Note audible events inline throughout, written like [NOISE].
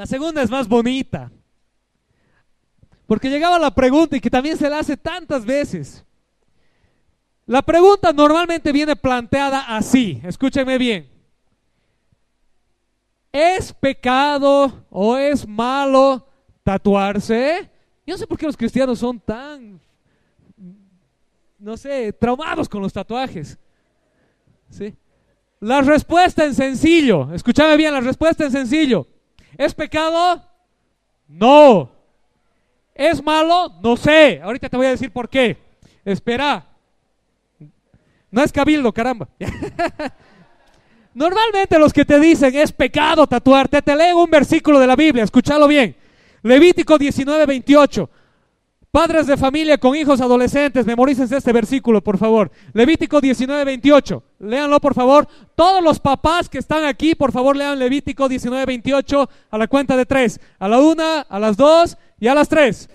La segunda es más bonita. Porque llegaba la pregunta y que también se la hace tantas veces. La pregunta normalmente viene planteada así, escúchenme bien. ¿Es pecado o es malo tatuarse? Yo no sé por qué los cristianos son tan, no sé, traumados con los tatuajes. ¿Sí? La respuesta en sencillo, escúchame bien, la respuesta en sencillo. ¿Es pecado? No. ¿Es malo? No sé. Ahorita te voy a decir por qué. Espera. No es cabildo, caramba. [LAUGHS] Normalmente los que te dicen es pecado tatuarte, te leo un versículo de la Biblia, escúchalo bien. Levítico 19, 28. Padres de familia con hijos adolescentes, memorícense este versículo, por favor. Levítico 19, 28. Léanlo, por favor. Todos los papás que están aquí, por favor, lean Levítico 19, 28 a la cuenta de tres. A la una, a las dos y a las tres.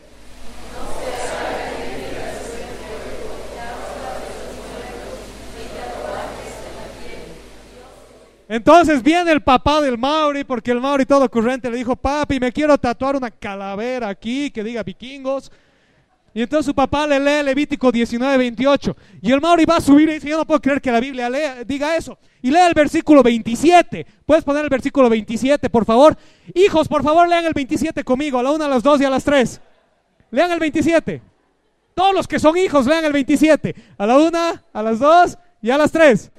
Entonces viene el papá del Mauri, porque el Mauri todo ocurrente le dijo, papi, me quiero tatuar una calavera aquí que diga vikingos. Y entonces su papá le lee Levítico 19, 28. Y el Mauri va a subir y dice, yo no puedo creer que la Biblia diga eso. Y lee el versículo 27. ¿Puedes poner el versículo 27, por favor? Hijos, por favor, lean el 27 conmigo, a la una, a las dos y a las tres. Lean el 27. Todos los que son hijos, lean el 27. A la una, a las dos y a las tres.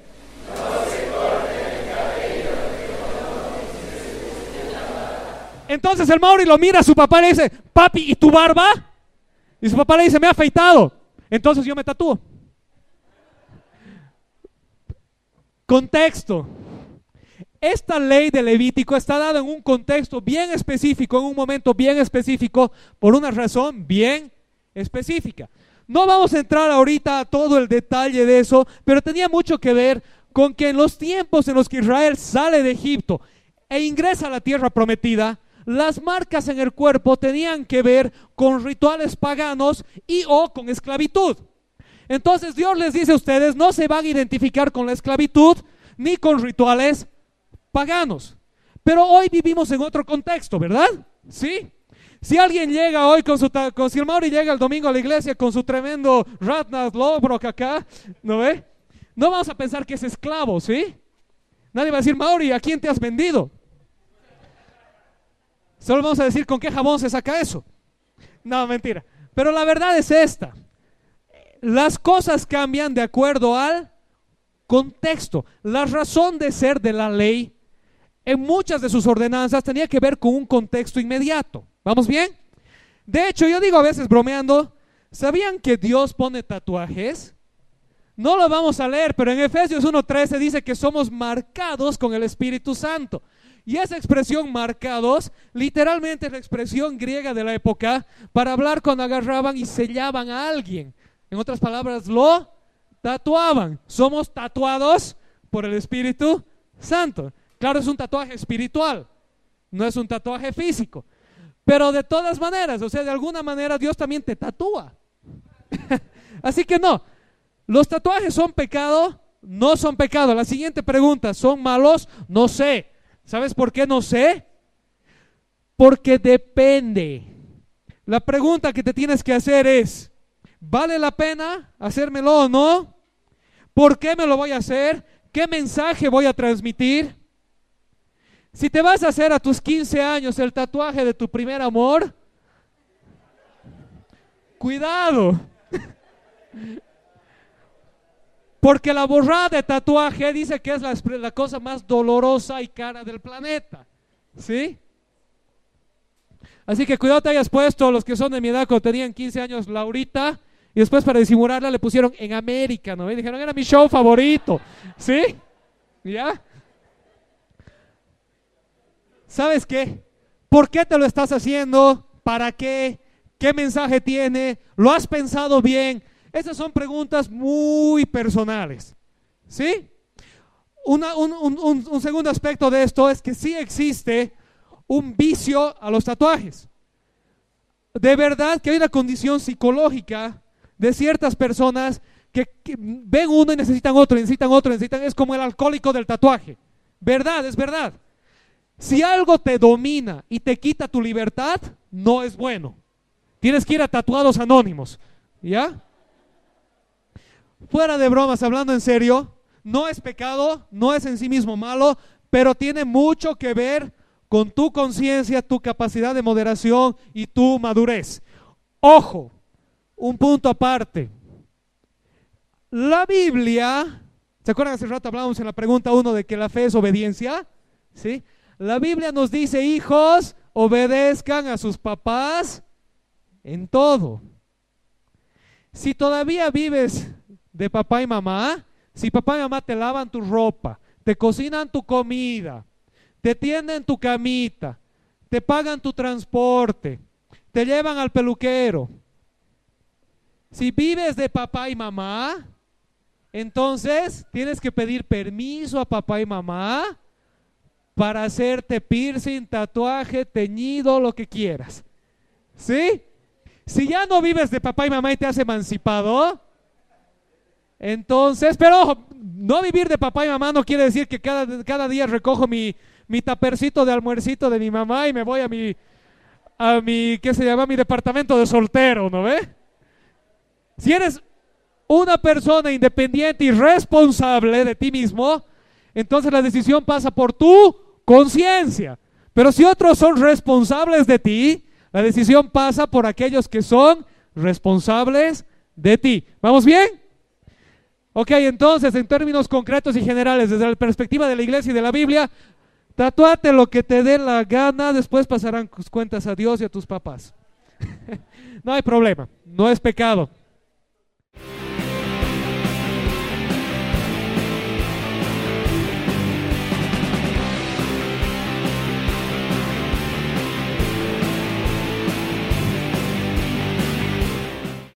Entonces el Mauri lo mira a su papá y le dice, papi, ¿y tu barba? Y su papá le dice, me ha afeitado. Entonces yo me tatúo. Contexto. Esta ley de Levítico está dada en un contexto bien específico, en un momento bien específico, por una razón bien específica. No vamos a entrar ahorita a todo el detalle de eso, pero tenía mucho que ver con que en los tiempos en los que Israel sale de Egipto e ingresa a la tierra prometida, las marcas en el cuerpo tenían que ver con rituales paganos y o con esclavitud. Entonces Dios les dice a ustedes, no se van a identificar con la esclavitud ni con rituales paganos. Pero hoy vivimos en otro contexto, ¿verdad? ¿Sí? Si alguien llega hoy con su, con, si el Mauri llega el domingo a la iglesia con su tremendo Ratnas Lobrok acá, ¿no ve? No vamos a pensar que es esclavo, ¿sí? Nadie va a decir, Mauri, ¿a quién te has vendido? Solo vamos a decir con qué jabón se saca eso. No, mentira. Pero la verdad es esta. Las cosas cambian de acuerdo al contexto. La razón de ser de la ley en muchas de sus ordenanzas tenía que ver con un contexto inmediato. ¿Vamos bien? De hecho, yo digo a veces bromeando, ¿sabían que Dios pone tatuajes? No lo vamos a leer, pero en Efesios 1.13 dice que somos marcados con el Espíritu Santo. Y esa expresión marcados, literalmente es la expresión griega de la época para hablar cuando agarraban y sellaban a alguien. En otras palabras, lo tatuaban. Somos tatuados por el Espíritu Santo. Claro, es un tatuaje espiritual, no es un tatuaje físico. Pero de todas maneras, o sea, de alguna manera Dios también te tatúa. [LAUGHS] Así que no, los tatuajes son pecado, no son pecado. La siguiente pregunta, ¿son malos? No sé. ¿Sabes por qué no sé? Porque depende. La pregunta que te tienes que hacer es, ¿vale la pena hacérmelo o no? ¿Por qué me lo voy a hacer? ¿Qué mensaje voy a transmitir? Si te vas a hacer a tus 15 años el tatuaje de tu primer amor, cuidado. Porque la borrada de tatuaje dice que es la, cosa más dolorosa y cara del planeta. ¿Sí? Así que cuidado te hayas puesto los que son de mi edad cuando tenían 15 años Laurita y después para disimularla le pusieron en América, ¿no? Y dijeron, era mi show favorito. ¿Sí? ¿Ya? ¿Sabes qué? ¿Por qué te lo estás haciendo? ¿Para qué? ¿Qué mensaje tiene? ¿Lo has pensado bien? Esas son preguntas muy personales. ¿Sí? un, un, segundo aspecto de esto es que sí existe un vicio a los tatuajes. De verdad que hay una condición psicológica de ciertas personas que, ven uno y necesitan otro, necesitan otro, necesitan, es como el alcohólico del tatuaje. Verdad, es verdad. Si algo te domina y te quita tu libertad, no es bueno. Tienes que ir a tatuados anónimos. ¿Ya? Fuera de bromas, hablando en serio, no es pecado, no es en sí mismo malo, pero tiene mucho que ver con tu conciencia, tu capacidad de moderación y tu madurez. Ojo, un punto aparte. La Biblia, ¿se acuerdan hace rato hablábamos en la pregunta 1 de que la fe es obediencia? ¿Sí? La Biblia nos dice, hijos, obedezcan a sus papás en todo. Si todavía vives de papá y mamá, si papá y mamá te lavan tu ropa, te cocinan tu comida, te tienden tu camita, te pagan tu transporte, te llevan al peluquero. Si vives de papá y mamá, entonces tienes que pedir permiso a papá y mamá para hacerte piercing, tatuaje, teñido, lo que quieras. ¿Sí? Si ya no vives de papá y mamá y te has emancipado, entonces, pero no vivir de papá y mamá no quiere decir que cada, día recojo mi, mi tapercito de almuercito de mi mamá y me voy a mi, a mi, ¿qué se llama? Mi departamento de soltero, ¿no ve? Si eres una persona independiente y responsable de ti mismo, entonces la decisión pasa por tu conciencia. Pero si otros son responsables de ti, la decisión pasa por aquellos que son responsables de ti. ¿Vamos bien? Ok, entonces, en términos concretos y generales, desde la perspectiva de la iglesia y de la Biblia, tatúate lo que te dé la gana, después pasarán tus cuentas a Dios y a tus papás. [LAUGHS] no hay problema, no es pecado.